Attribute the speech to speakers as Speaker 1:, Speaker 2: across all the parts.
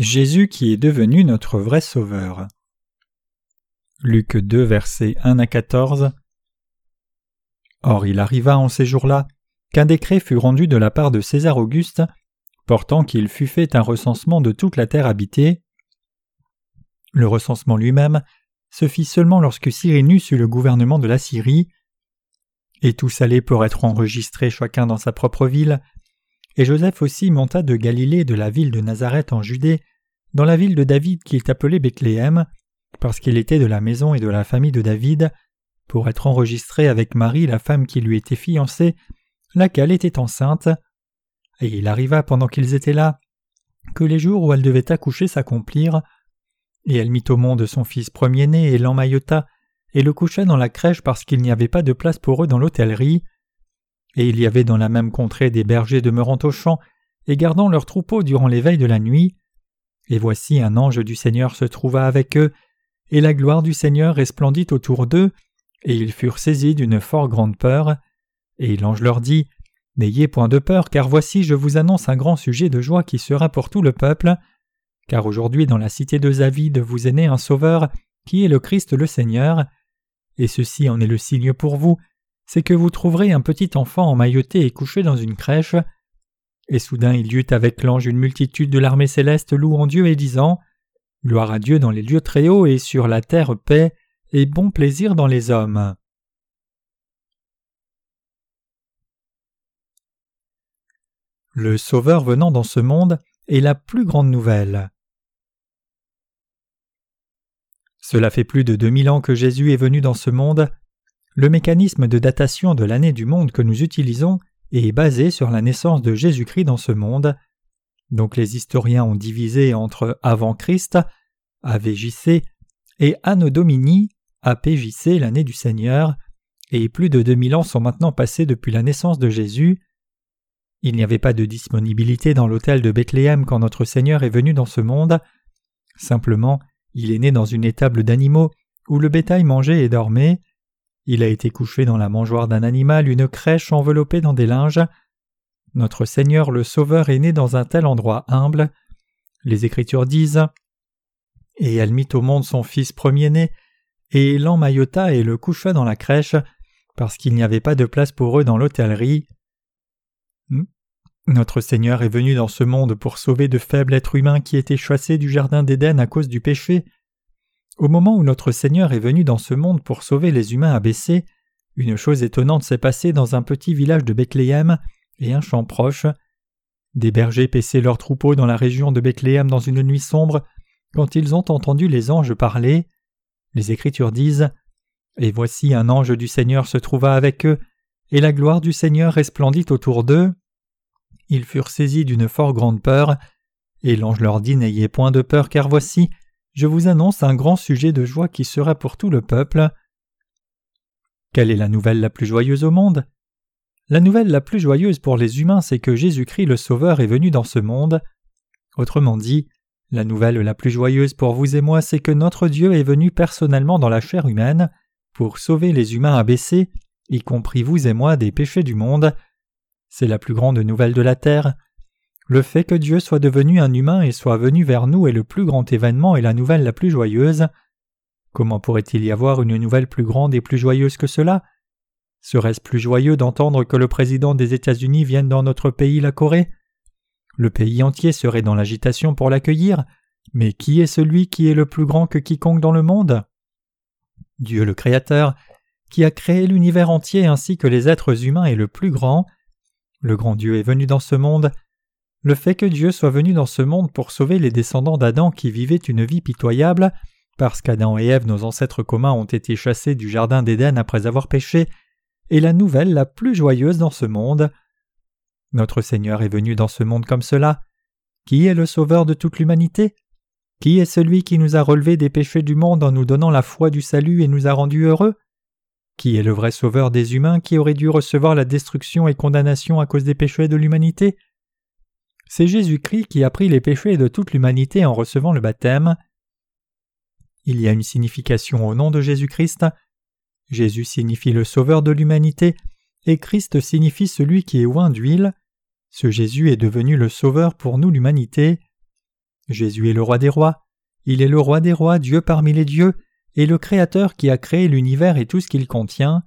Speaker 1: Jésus qui est devenu notre vrai Sauveur. Luc 2 versets 1 à 14 Or il arriva en ces jours-là qu'un décret fut rendu de la part de César Auguste portant qu'il fût fait un recensement de toute la terre habitée. Le recensement lui-même se fit seulement lorsque Cyrénus eut le gouvernement de la Syrie, et tous allaient pour être enregistrés chacun dans sa propre ville, et Joseph aussi monta de Galilée de la ville de Nazareth en Judée, dans la ville de David qui est appelée Bethléem, parce qu'il était de la maison et de la famille de David, pour être enregistré avec Marie, la femme qui lui était fiancée, laquelle était enceinte. Et il arriva pendant qu'ils étaient là, que les jours où elle devait accoucher s'accomplirent, et elle mit au monde son fils premier-né et l'emmaillota, et le coucha dans la crèche parce qu'il n'y avait pas de place pour eux dans l'hôtellerie. Et il y avait dans la même contrée des bergers demeurant au champ et gardant leurs troupeaux durant les veilles de la nuit. Et voici un ange du Seigneur se trouva avec eux, et la gloire du Seigneur resplendit autour d'eux, et ils furent saisis d'une fort grande peur. Et l'ange leur dit N'ayez point de peur, car voici je vous annonce un grand sujet de joie qui sera pour tout le peuple. Car aujourd'hui dans la cité de David vous est né un Sauveur, qui est le Christ le Seigneur. Et ceci en est le signe pour vous, c'est que vous trouverez un petit enfant emmailloté et couché dans une crèche. Et soudain il y eut avec l'ange une multitude de l'armée céleste louant Dieu et disant Gloire à Dieu dans les lieux très hauts et sur la terre paix et bon plaisir dans les hommes. Le Sauveur venant dans ce monde est la plus grande nouvelle. Cela fait plus de deux mille ans que Jésus est venu dans ce monde. Le mécanisme de datation de l'année du monde que nous utilisons est basé sur la naissance de Jésus-Christ dans ce monde. Donc les historiens ont divisé entre avant Christ, AVJC, et Anno Domini, APJC, l'année du Seigneur, et plus de 2000 ans sont maintenant passés depuis la naissance de Jésus. Il n'y avait pas de disponibilité dans l'hôtel de Bethléem quand notre Seigneur est venu dans ce monde. Simplement, il est né dans une étable d'animaux où le bétail mangeait et dormait. Il a été couché dans la mangeoire d'un animal, une crèche enveloppée dans des linges. Notre Seigneur le Sauveur est né dans un tel endroit humble. Les Écritures disent Et elle mit au monde son fils premier-né, et l'emmaillota et le coucha dans la crèche, parce qu'il n'y avait pas de place pour eux dans l'hôtellerie. Hmm. Notre Seigneur est venu dans ce monde pour sauver de faibles êtres humains qui étaient chassés du Jardin d'Éden à cause du péché. Au moment où notre Seigneur est venu dans ce monde pour sauver les humains abaissés, une chose étonnante s'est passée dans un petit village de Bethléem et un champ proche. Des bergers paissaient leurs troupeaux dans la région de Bethléem dans une nuit sombre quand ils ont entendu les anges parler. Les Écritures disent Et voici un ange du Seigneur se trouva avec eux, et la gloire du Seigneur resplendit autour d'eux. Ils furent saisis d'une fort grande peur, et l'ange leur dit N'ayez point de peur, car voici, je vous annonce un grand sujet de joie qui sera pour tout le peuple. Quelle est la nouvelle la plus joyeuse au monde? La nouvelle la plus joyeuse pour les humains, c'est que Jésus-Christ le Sauveur est venu dans ce monde. Autrement dit, la nouvelle la plus joyeuse pour vous et moi, c'est que notre Dieu est venu personnellement dans la chair humaine pour sauver les humains abaissés, y compris vous et moi, des péchés du monde. C'est la plus grande nouvelle de la terre. Le fait que Dieu soit devenu un humain et soit venu vers nous est le plus grand événement et la nouvelle la plus joyeuse. Comment pourrait-il y avoir une nouvelle plus grande et plus joyeuse que cela? Serait-ce plus joyeux d'entendre que le président des États-Unis vienne dans notre pays, la Corée? Le pays entier serait dans l'agitation pour l'accueillir, mais qui est celui qui est le plus grand que quiconque dans le monde? Dieu le Créateur, qui a créé l'univers entier ainsi que les êtres humains est le plus grand. Le grand Dieu est venu dans ce monde. Le fait que Dieu soit venu dans ce monde pour sauver les descendants d'Adam qui vivaient une vie pitoyable, parce qu'Adam et Ève, nos ancêtres communs, ont été chassés du Jardin d'Éden après avoir péché, est la nouvelle la plus joyeuse dans ce monde. Notre Seigneur est venu dans ce monde comme cela. Qui est le Sauveur de toute l'humanité? Qui est celui qui nous a relevés des péchés du monde en nous donnant la foi du salut et nous a rendus heureux? Qui est le vrai sauveur des humains qui aurait dû recevoir la destruction et condamnation à cause des péchés de l'humanité? C'est Jésus-Christ qui a pris les péchés de toute l'humanité en recevant le baptême. Il y a une signification au nom de Jésus-Christ. Jésus signifie le sauveur de l'humanité et Christ signifie celui qui est oint d'huile. Ce Jésus est devenu le sauveur pour nous l'humanité. Jésus est le roi des rois, il est le roi des rois, Dieu parmi les dieux, et le Créateur qui a créé l'univers et tout ce qu'il contient.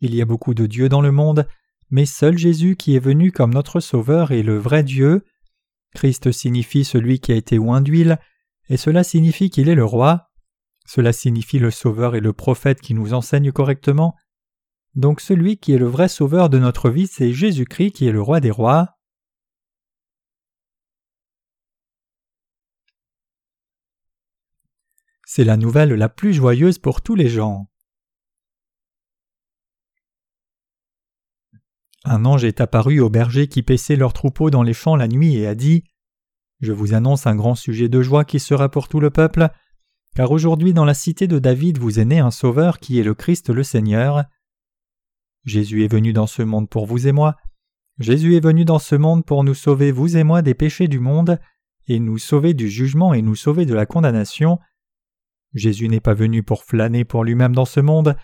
Speaker 1: Il y a beaucoup de dieux dans le monde, mais seul Jésus qui est venu comme notre Sauveur est le vrai Dieu. Christ signifie celui qui a été oint d'huile, et cela signifie qu'il est le roi. Cela signifie le Sauveur et le prophète qui nous enseigne correctement. Donc celui qui est le vrai Sauveur de notre vie, c'est Jésus-Christ qui est le roi des rois. C'est la nouvelle la plus joyeuse pour tous les gens. Un ange est apparu aux bergers qui paissaient leurs troupeaux dans les champs la nuit et a dit Je vous annonce un grand sujet de joie qui sera pour tout le peuple, car aujourd'hui dans la cité de David vous est né un Sauveur qui est le Christ le Seigneur. Jésus est venu dans ce monde pour vous et moi. Jésus est venu dans ce monde pour nous sauver, vous et moi, des péchés du monde, et nous sauver du jugement et nous sauver de la condamnation. Jésus n'est pas venu pour flâner pour lui-même dans ce monde,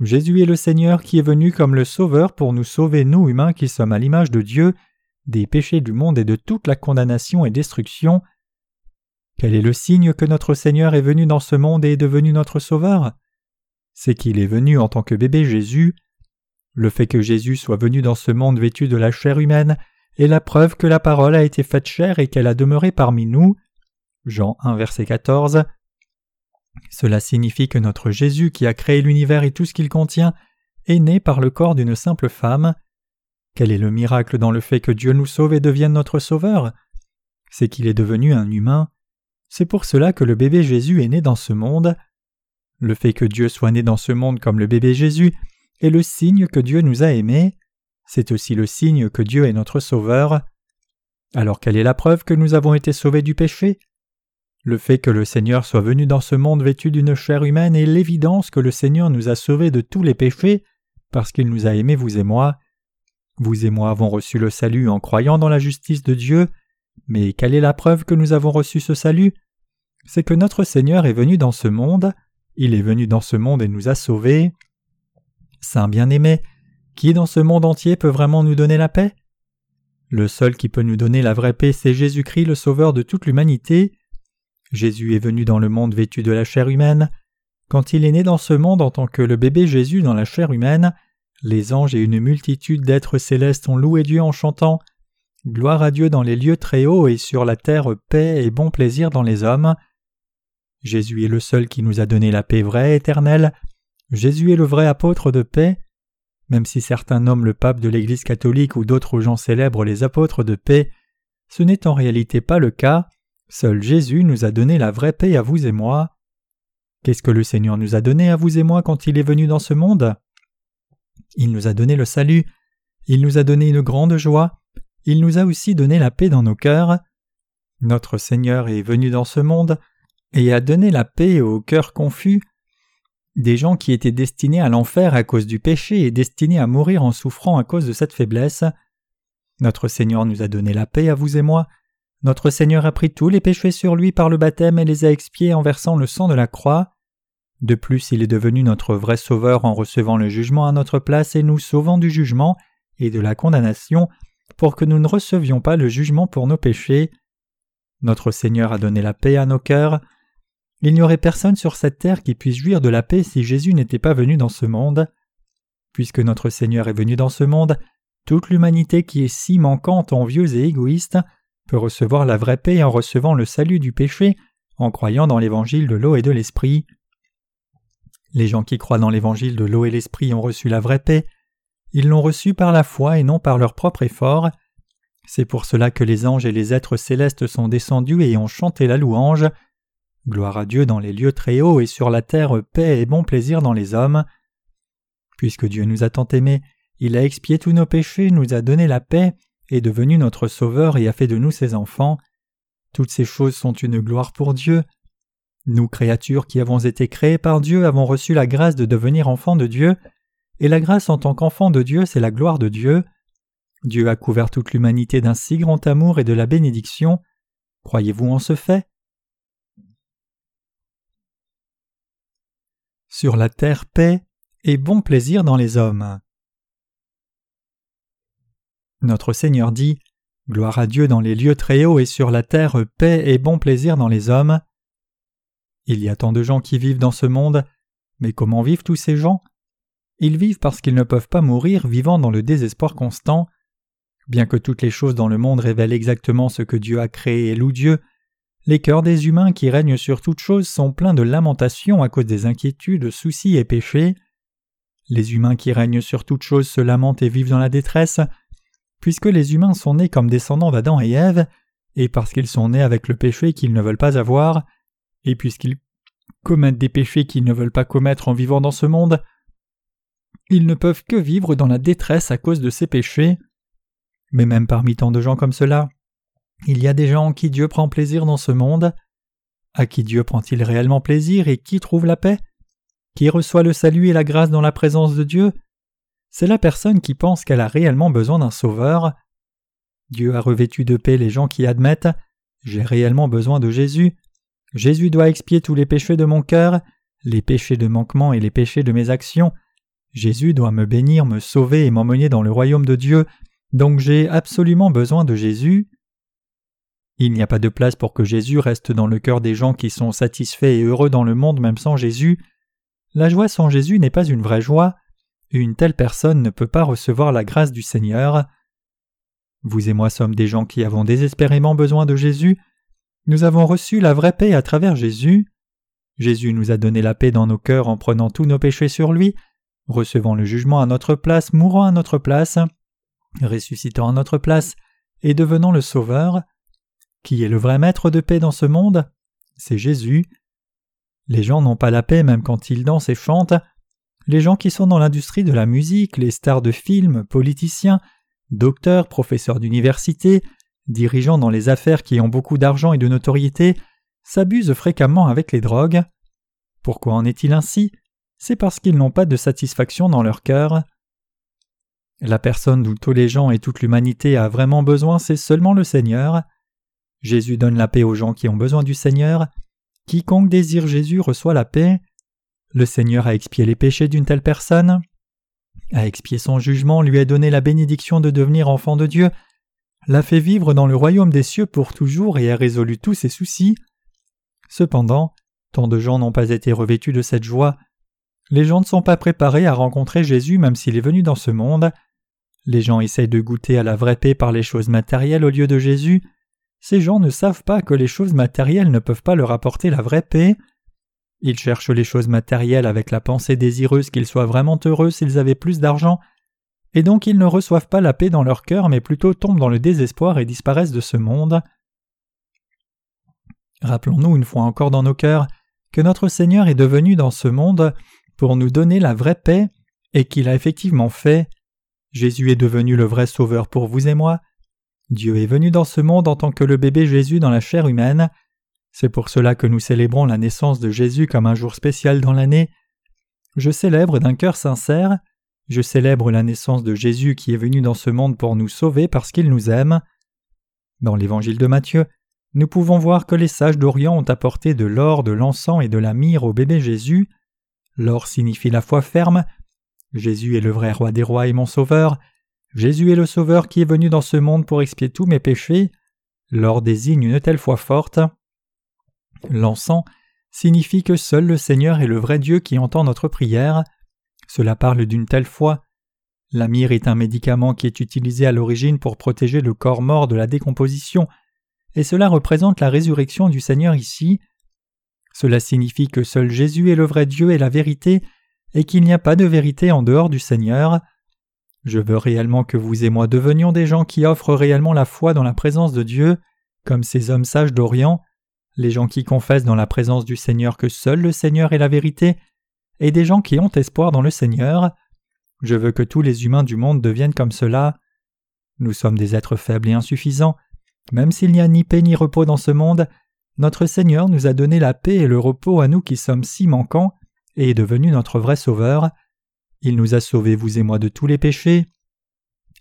Speaker 1: Jésus est le Seigneur qui est venu comme le Sauveur pour nous sauver, nous humains qui sommes à l'image de Dieu, des péchés du monde et de toute la condamnation et destruction. Quel est le signe que notre Seigneur est venu dans ce monde et est devenu notre Sauveur? C'est qu'il est venu en tant que bébé Jésus. Le fait que Jésus soit venu dans ce monde vêtu de la chair humaine est la preuve que la parole a été faite chair et qu'elle a demeuré parmi nous. Jean 1 verset 14. Cela signifie que notre Jésus qui a créé l'univers et tout ce qu'il contient est né par le corps d'une simple femme. Quel est le miracle dans le fait que Dieu nous sauve et devienne notre Sauveur? C'est qu'il est devenu un humain. C'est pour cela que le bébé Jésus est né dans ce monde. Le fait que Dieu soit né dans ce monde comme le bébé Jésus est le signe que Dieu nous a aimés. C'est aussi le signe que Dieu est notre Sauveur. Alors quelle est la preuve que nous avons été sauvés du péché? Le fait que le Seigneur soit venu dans ce monde vêtu d'une chair humaine est l'évidence que le Seigneur nous a sauvés de tous les péchés, parce qu'il nous a aimés vous et moi. Vous et moi avons reçu le salut en croyant dans la justice de Dieu, mais quelle est la preuve que nous avons reçu ce salut? C'est que notre Seigneur est venu dans ce monde, il est venu dans ce monde et nous a sauvés. Saint bien-aimé, qui dans ce monde entier peut vraiment nous donner la paix? Le seul qui peut nous donner la vraie paix, c'est Jésus-Christ, le Sauveur de toute l'humanité. Jésus est venu dans le monde vêtu de la chair humaine. Quand il est né dans ce monde en tant que le bébé Jésus dans la chair humaine, les anges et une multitude d'êtres célestes ont loué Dieu en chantant Gloire à Dieu dans les lieux très hauts et sur la terre paix et bon plaisir dans les hommes. Jésus est le seul qui nous a donné la paix vraie éternelle. Jésus est le vrai apôtre de paix. Même si certains nomment le pape de l'Église catholique ou d'autres gens célèbrent les apôtres de paix, ce n'est en réalité pas le cas. Seul Jésus nous a donné la vraie paix à vous et moi. Qu'est-ce que le Seigneur nous a donné à vous et moi quand il est venu dans ce monde? Il nous a donné le salut, il nous a donné une grande joie, il nous a aussi donné la paix dans nos cœurs. Notre Seigneur est venu dans ce monde et a donné la paix aux cœurs confus, des gens qui étaient destinés à l'enfer à cause du péché et destinés à mourir en souffrant à cause de cette faiblesse. Notre Seigneur nous a donné la paix à vous et moi, notre Seigneur a pris tous les péchés sur lui par le baptême et les a expiés en versant le sang de la croix. De plus, il est devenu notre vrai Sauveur en recevant le jugement à notre place et nous sauvant du jugement et de la condamnation pour que nous ne recevions pas le jugement pour nos péchés. Notre Seigneur a donné la paix à nos cœurs. Il n'y aurait personne sur cette terre qui puisse jouir de la paix si Jésus n'était pas venu dans ce monde. Puisque notre Seigneur est venu dans ce monde, toute l'humanité qui est si manquante, envieuse et égoïste peut recevoir la vraie paix en recevant le salut du péché, en croyant dans l'évangile de l'eau et de l'esprit. Les gens qui croient dans l'évangile de l'eau et l'esprit ont reçu la vraie paix, ils l'ont reçue par la foi et non par leur propre effort. C'est pour cela que les anges et les êtres célestes sont descendus et ont chanté la louange. Gloire à Dieu dans les lieux très hauts et sur la terre paix et bon plaisir dans les hommes. Puisque Dieu nous a tant aimés, il a expié tous nos péchés, nous a donné la paix, est devenu notre Sauveur et a fait de nous ses enfants. Toutes ces choses sont une gloire pour Dieu. Nous, créatures qui avons été créées par Dieu, avons reçu la grâce de devenir enfants de Dieu, et la grâce en tant qu'enfants de Dieu, c'est la gloire de Dieu. Dieu a couvert toute l'humanité d'un si grand amour et de la bénédiction. Croyez-vous en ce fait? Sur la terre paix et bon plaisir dans les hommes. Notre Seigneur dit Gloire à Dieu dans les lieux très hauts et sur la terre paix et bon plaisir dans les hommes. Il y a tant de gens qui vivent dans ce monde, mais comment vivent tous ces gens? Ils vivent parce qu'ils ne peuvent pas mourir vivant dans le désespoir constant. Bien que toutes les choses dans le monde révèlent exactement ce que Dieu a créé et loue Dieu, les cœurs des humains qui règnent sur toutes choses sont pleins de lamentations à cause des inquiétudes, soucis et péchés. Les humains qui règnent sur toutes choses se lamentent et vivent dans la détresse, puisque les humains sont nés comme descendants d'Adam et Ève, et parce qu'ils sont nés avec le péché qu'ils ne veulent pas avoir, et puisqu'ils commettent des péchés qu'ils ne veulent pas commettre en vivant dans ce monde, ils ne peuvent que vivre dans la détresse à cause de ces péchés. Mais même parmi tant de gens comme cela, il y a des gens en qui Dieu prend plaisir dans ce monde. À qui Dieu prend-il réellement plaisir et qui trouve la paix? Qui reçoit le salut et la grâce dans la présence de Dieu? C'est la personne qui pense qu'elle a réellement besoin d'un sauveur. Dieu a revêtu de paix les gens qui admettent J'ai réellement besoin de Jésus. Jésus doit expier tous les péchés de mon cœur, les péchés de manquement et les péchés de mes actions. Jésus doit me bénir, me sauver et m'emmener dans le royaume de Dieu, donc j'ai absolument besoin de Jésus. Il n'y a pas de place pour que Jésus reste dans le cœur des gens qui sont satisfaits et heureux dans le monde même sans Jésus. La joie sans Jésus n'est pas une vraie joie. Une telle personne ne peut pas recevoir la grâce du Seigneur. Vous et moi sommes des gens qui avons désespérément besoin de Jésus. Nous avons reçu la vraie paix à travers Jésus. Jésus nous a donné la paix dans nos cœurs en prenant tous nos péchés sur lui, recevant le jugement à notre place, mourant à notre place, ressuscitant à notre place et devenant le Sauveur. Qui est le vrai maître de paix dans ce monde? C'est Jésus. Les gens n'ont pas la paix même quand ils dansent et chantent. Les gens qui sont dans l'industrie de la musique, les stars de films, politiciens, docteurs, professeurs d'université, dirigeants dans les affaires qui ont beaucoup d'argent et de notoriété, s'abusent fréquemment avec les drogues. Pourquoi en est-il ainsi? C'est parce qu'ils n'ont pas de satisfaction dans leur cœur. La personne dont tous les gens et toute l'humanité a vraiment besoin, c'est seulement le Seigneur. Jésus donne la paix aux gens qui ont besoin du Seigneur. Quiconque désire Jésus reçoit la paix. Le Seigneur a expié les péchés d'une telle personne, a expié son jugement, lui a donné la bénédiction de devenir enfant de Dieu, l'a fait vivre dans le royaume des cieux pour toujours et a résolu tous ses soucis. Cependant, tant de gens n'ont pas été revêtus de cette joie. Les gens ne sont pas préparés à rencontrer Jésus même s'il est venu dans ce monde. Les gens essayent de goûter à la vraie paix par les choses matérielles au lieu de Jésus. Ces gens ne savent pas que les choses matérielles ne peuvent pas leur apporter la vraie paix. Ils cherchent les choses matérielles avec la pensée désireuse qu'ils soient vraiment heureux s'ils avaient plus d'argent, et donc ils ne reçoivent pas la paix dans leur cœur mais plutôt tombent dans le désespoir et disparaissent de ce monde. Rappelons-nous une fois encore dans nos cœurs que notre Seigneur est devenu dans ce monde pour nous donner la vraie paix et qu'il a effectivement fait. Jésus est devenu le vrai Sauveur pour vous et moi, Dieu est venu dans ce monde en tant que le bébé Jésus dans la chair humaine. C'est pour cela que nous célébrons la naissance de Jésus comme un jour spécial dans l'année. Je célèbre d'un cœur sincère, je célèbre la naissance de Jésus qui est venu dans ce monde pour nous sauver parce qu'il nous aime. Dans l'évangile de Matthieu, nous pouvons voir que les sages d'Orient ont apporté de l'or, de l'encens et de la myrrhe au bébé Jésus. L'or signifie la foi ferme. Jésus est le vrai roi des rois et mon sauveur. Jésus est le Sauveur qui est venu dans ce monde pour expier tous mes péchés. L'or désigne une telle foi forte. L'encens signifie que seul le Seigneur est le vrai Dieu qui entend notre prière. Cela parle d'une telle foi. La myrrhe est un médicament qui est utilisé à l'origine pour protéger le corps mort de la décomposition, et cela représente la résurrection du Seigneur ici. Cela signifie que seul Jésus est le vrai Dieu et la vérité, et qu'il n'y a pas de vérité en dehors du Seigneur. Je veux réellement que vous et moi devenions des gens qui offrent réellement la foi dans la présence de Dieu, comme ces hommes sages d'Orient, les gens qui confessent dans la présence du Seigneur que seul le Seigneur est la vérité, et des gens qui ont espoir dans le Seigneur. Je veux que tous les humains du monde deviennent comme cela. Nous sommes des êtres faibles et insuffisants. Même s'il n'y a ni paix ni repos dans ce monde, notre Seigneur nous a donné la paix et le repos à nous qui sommes si manquants et est devenu notre vrai Sauveur. Il nous a sauvés, vous et moi, de tous les péchés.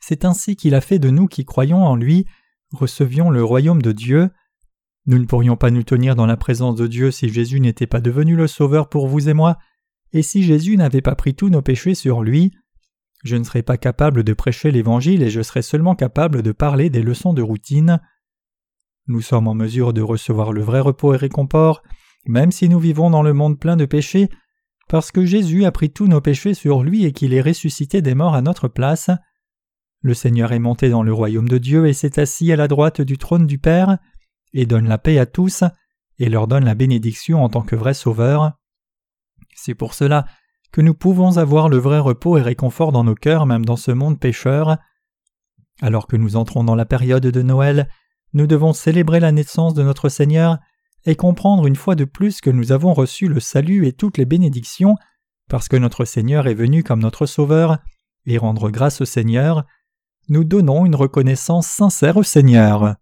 Speaker 1: C'est ainsi qu'il a fait de nous qui croyons en lui, recevions le royaume de Dieu. Nous ne pourrions pas nous tenir dans la présence de Dieu si Jésus n'était pas devenu le Sauveur pour vous et moi, et si Jésus n'avait pas pris tous nos péchés sur lui. je ne serai pas capable de prêcher l'Évangile et je serai seulement capable de parler des leçons de routine. Nous sommes en mesure de recevoir le vrai repos et réconfort, même si nous vivons dans le monde plein de péchés, parce que Jésus a pris tous nos péchés sur lui et qu'il est ressuscité des morts à notre place. Le Seigneur est monté dans le royaume de Dieu et s'est assis à la droite du trône du Père, et donne la paix à tous, et leur donne la bénédiction en tant que vrai Sauveur. C'est pour cela que nous pouvons avoir le vrai repos et réconfort dans nos cœurs même dans ce monde pécheur. Alors que nous entrons dans la période de Noël, nous devons célébrer la naissance de notre Seigneur et comprendre une fois de plus que nous avons reçu le salut et toutes les bénédictions parce que notre Seigneur est venu comme notre Sauveur, et rendre grâce au Seigneur, nous donnons une reconnaissance sincère au Seigneur.